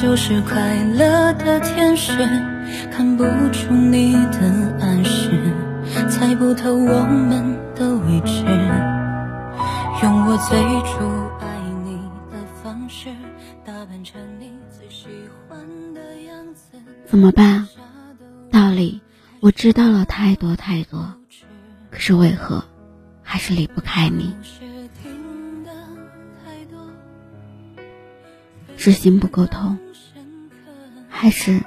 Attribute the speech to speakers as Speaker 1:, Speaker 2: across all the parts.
Speaker 1: 就是快乐的天使，看不出你的暗示，猜不透我们的位置，用我最初爱你的方式，打扮成你最喜欢的样子。
Speaker 2: 怎么办？道理我知道了太多太多，可是为何还是离不开你？是心不够痛，还是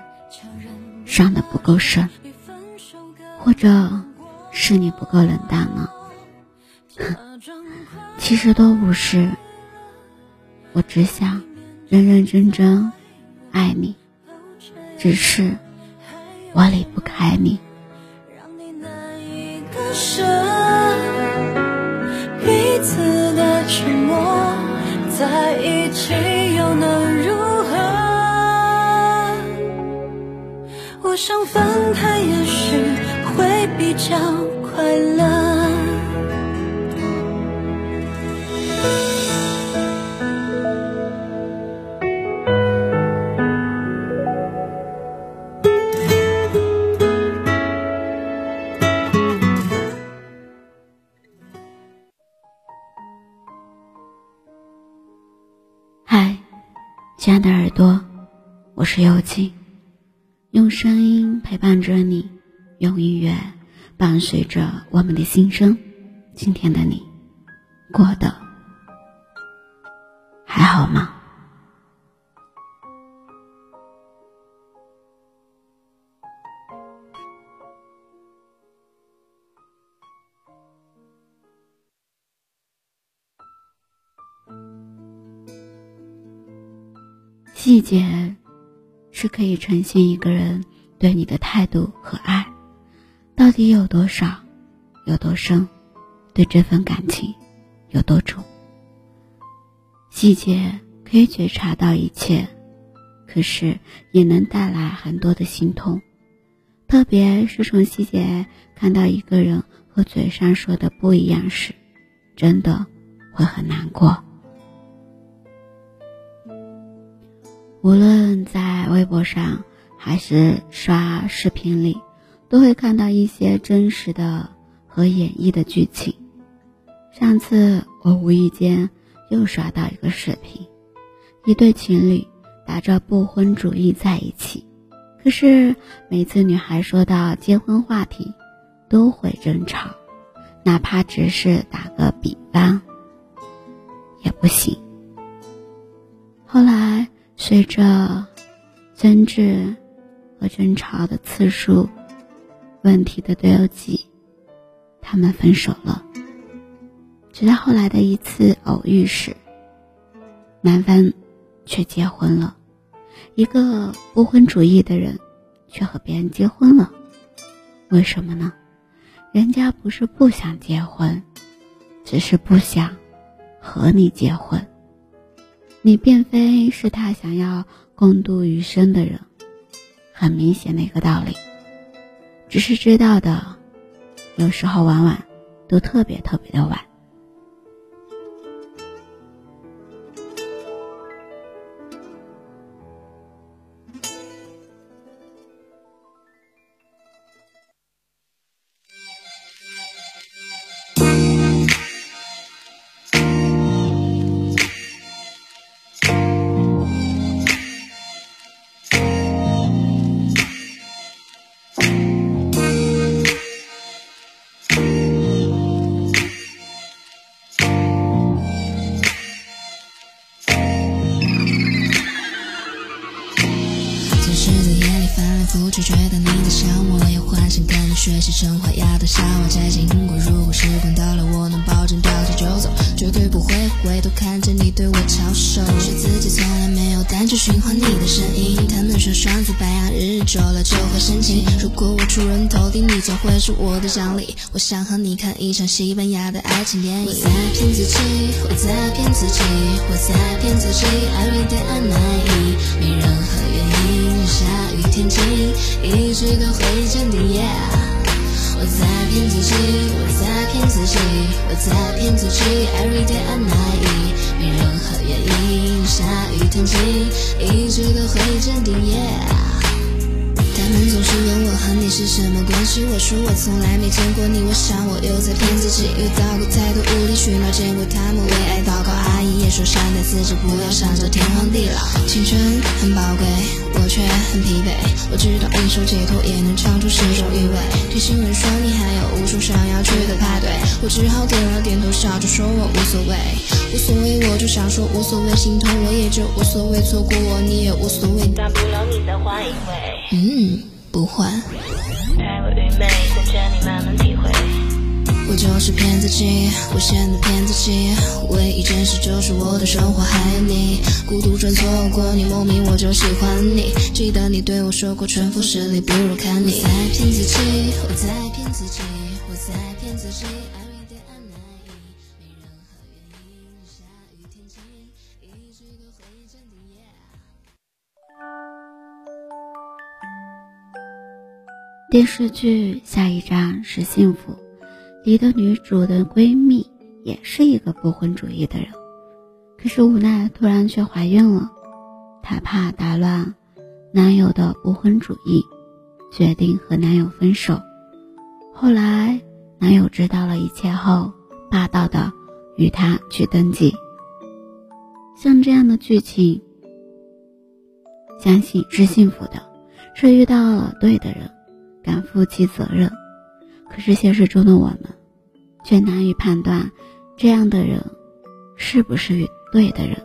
Speaker 2: 伤的不够深，或者是你不够冷淡呢？其实都不是，我只想认认真真爱你，只是我离不开你。
Speaker 1: 彼我想分开，也许会比较快乐。
Speaker 2: 嗨，亲爱的耳朵，我是幽静。用声音陪伴着你，用音乐伴随着我们的心声。今天的你，过得还好吗？细节。是可以呈现一个人对你的态度和爱，到底有多少，有多深，对这份感情有多重。细节可以觉察到一切，可是也能带来很多的心痛，特别是从细节看到一个人和嘴上说的不一样时，真的会很难过。无论在微博上还是刷视频里，都会看到一些真实的和演绎的剧情。上次我无意间又刷到一个视频，一对情侣打着不婚主义在一起，可是每次女孩说到结婚话题，都会争吵，哪怕只是打个比方，也不行。后来。随着争执和争吵的次数、问题的堆积，他们分手了。直到后来的一次偶遇时，男方却结婚了。一个不婚主义的人却和别人结婚了，为什么呢？人家不是不想结婚，只是不想和你结婚。你并非是他想要共度余生的人，很明显的一个道理。只是知道的，有时候往往都特别特别的晚。不去觉得你在想我。
Speaker 3: 学习成花芽的夏娃，再经过。如果时光倒流，我能保证掉头就走，绝对不会回头看着你对我翘首。是自己从来没有胆去寻唤你的声音。他们说双子白羊日久了就会生情。如果我出人头地，你将会是我的奖励。我想和你看一场西班牙的爱情电影。我在骗自己，我在骗自己，我在骗自己，爱一点爱难以，没任何原因。下雨天晴，一直都会见你。我在骗自己我在骗自己我在骗自己。Everyday i'm mine 没任何原因下雨天晴一直都会坚定 yeah 他们总是问我和你是什么关系，我说我从来没见过你，我想我又在骗自己。遇到过太多无理取闹，见过他们为爱祷告，阿姨也说善待自己，不要想着天荒地老。青春很宝贵，我却很疲惫。我知道一首街头也能唱出十种韵味。听新闻说你还有无数想要去的派对，我只好点了点头，笑着说我无所谓，无所谓，我就想说无所谓，心痛我也就无所谓，错过我你也无所谓，大不了你再换一回。嗯，不换。太过愚昧，等着你慢慢体会。我就是骗自己，无限的骗自己。唯一真实就是我的生活还有你。孤独中错过你，莫名我就喜欢你。记得你对我说过，春风十里不如看你。我在骗自己，我在骗自己，我在骗自己。
Speaker 2: 电视剧下一站是幸福，里的女主的闺蜜也是一个不婚主义的人，可是无奈突然却怀孕了，她怕打乱男友的不婚主义，决定和男友分手。后来男友知道了一切后，霸道的与她去登记。像这样的剧情，相信是幸福的，是遇到了对的人。敢负起责任，可是现实中的我们，却难以判断这样的人是不是对的人。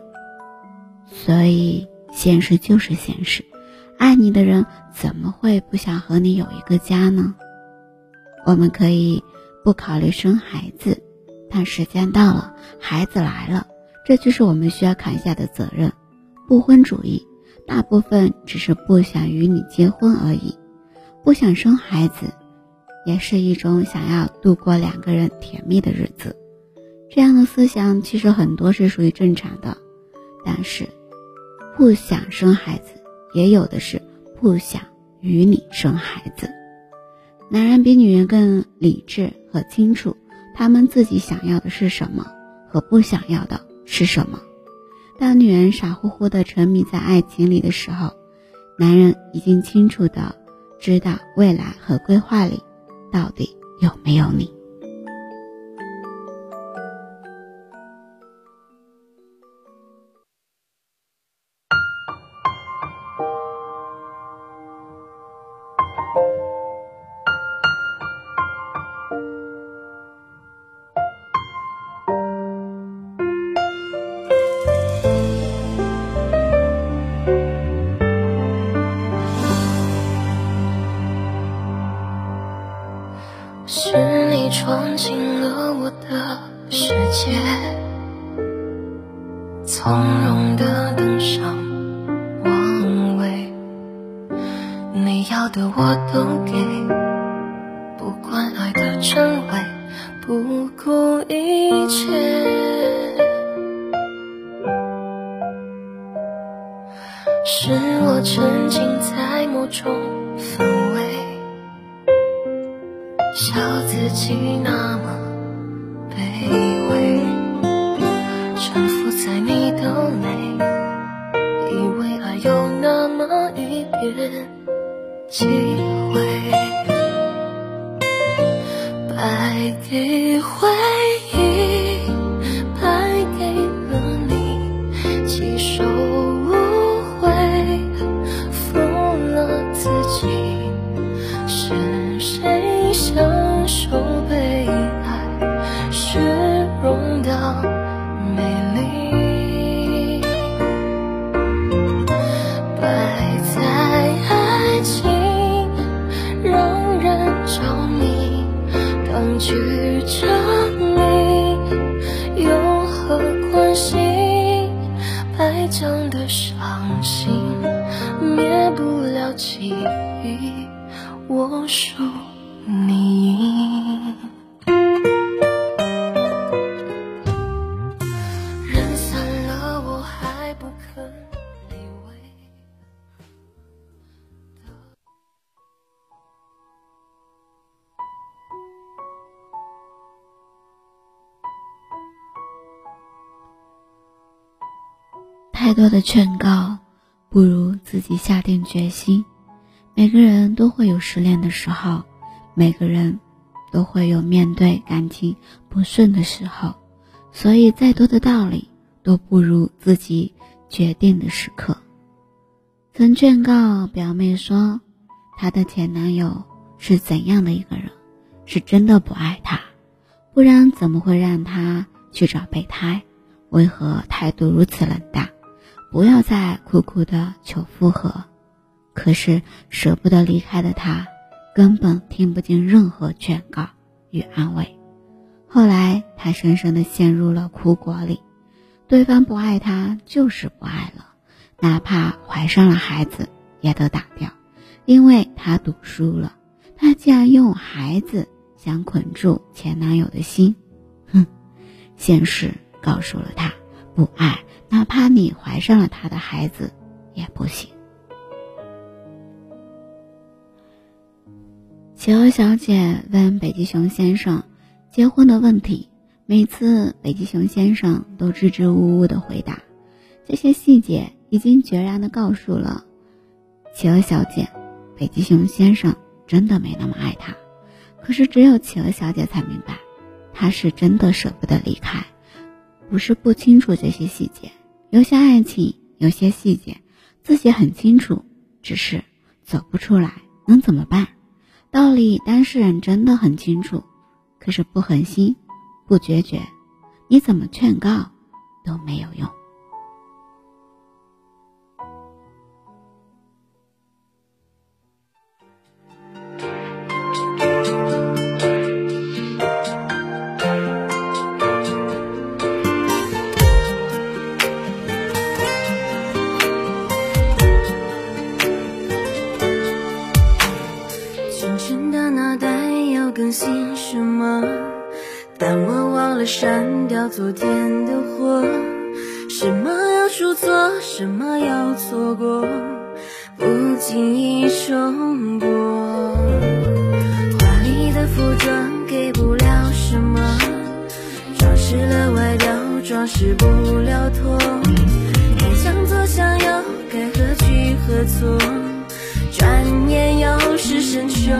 Speaker 2: 所以，现实就是现实，爱你的人怎么会不想和你有一个家呢？我们可以不考虑生孩子，但时间到了，孩子来了，这就是我们需要扛下的责任。不婚主义，大部分只是不想与你结婚而已。不想生孩子，也是一种想要度过两个人甜蜜的日子。这样的思想其实很多是属于正常的，但是不想生孩子，也有的是不想与你生孩子。男人比女人更理智和清楚，他们自己想要的是什么和不想要的是什么。当女人傻乎乎的沉迷在爱情里的时候，男人已经清楚的。知道未来和规划里到底有没有你。
Speaker 1: 是我沉浸在某种氛围。笑自己那么卑微，沉浮在你的美，以为爱有那么一点机会，败给回
Speaker 2: 太多的劝告，不如自己下定决心。每个人都会有失恋的时候，每个人都会有面对感情不顺的时候，所以再多的道理都不如自己决定的时刻。曾劝告表妹说，她的前男友是怎样的一个人，是真的不爱她，不然怎么会让她去找备胎？为何态度如此冷淡？不要再苦苦的求复合。可是舍不得离开的他，根本听不进任何劝告与安慰。后来他深深的陷入了苦果里，对方不爱他就是不爱了，哪怕怀上了孩子也得打掉，因为他赌输了。他竟然用孩子想捆住前男友的心，哼！现实告诉了他，不爱。哪怕你怀上了他的孩子，也不行。企鹅小姐问北极熊先生结婚的问题，每次北极熊先生都支支吾吾的回答，这些细节已经决然的告诉了企鹅小姐，北极熊先生真的没那么爱她。可是只有企鹅小姐才明白，他是真的舍不得离开，不是不清楚这些细节。有些爱情，有些细节，自己很清楚，只是走不出来，能怎么办？道理当事人真的很清楚，可是不狠心，不决绝，你怎么劝告都没有用。
Speaker 4: 删掉昨天的火，什么要出错，什么要错过，不经意冲过。华丽的服装给不了什么，装饰了外表，装饰不了痛。该向左向右，该何去何从，转眼又是深秋。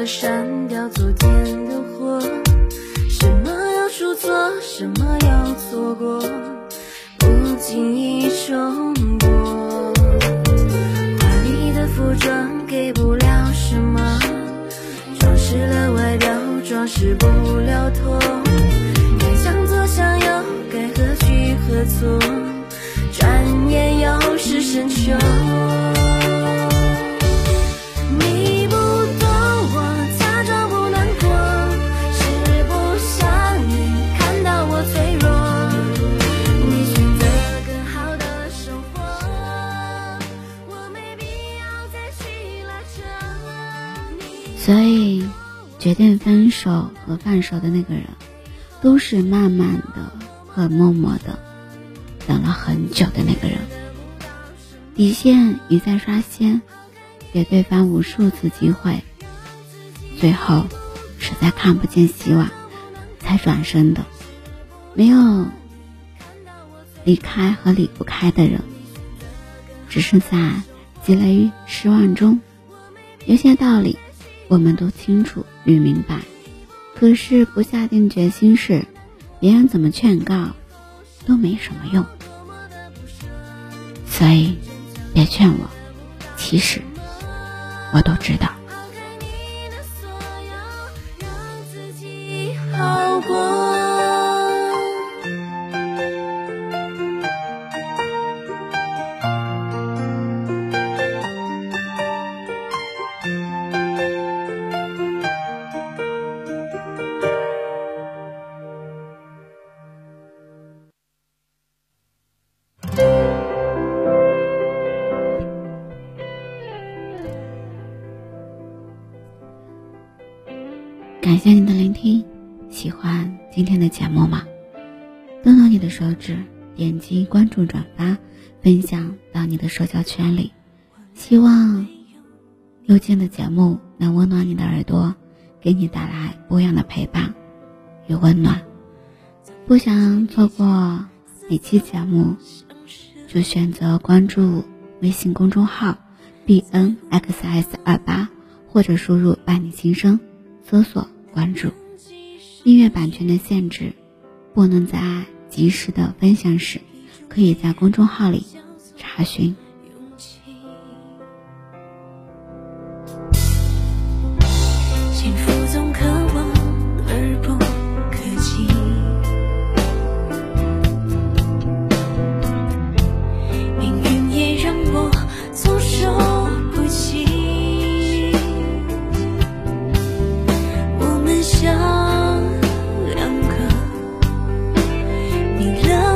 Speaker 4: 了删掉昨天的火，什么要出错，什么要错过，不经意重播。华丽的服装给不了什么，装饰了外表，装饰不了痛。该向左向右，该何去何从？转眼又是
Speaker 2: 深秋。决定分手和放手的那个人，都是慢慢的和默默的等了很久的那个人。底线一再刷新，给对方无数次机会，最后实在看不见希望，才转身的。没有离开和离不开的人，只是在积累失望中，有些道理。我们都清楚与明白，可是不下定决心时，别人怎么劝告都没什么用。所以，别劝我，其实我都知道。感谢您的聆听，喜欢今天的节目吗？动动你的手指，点击关注、转发、分享到你的社交圈里。希望幽静的节目能温暖你的耳朵，给你带来不一样的陪伴与温暖。不想错过每期节目，就选择关注微信公众号 b n x s 二八，或者输入“伴你心声”，搜索。关注音乐版权的限制，不能在及时的分享时，可以在公众号里查询。
Speaker 1: 你了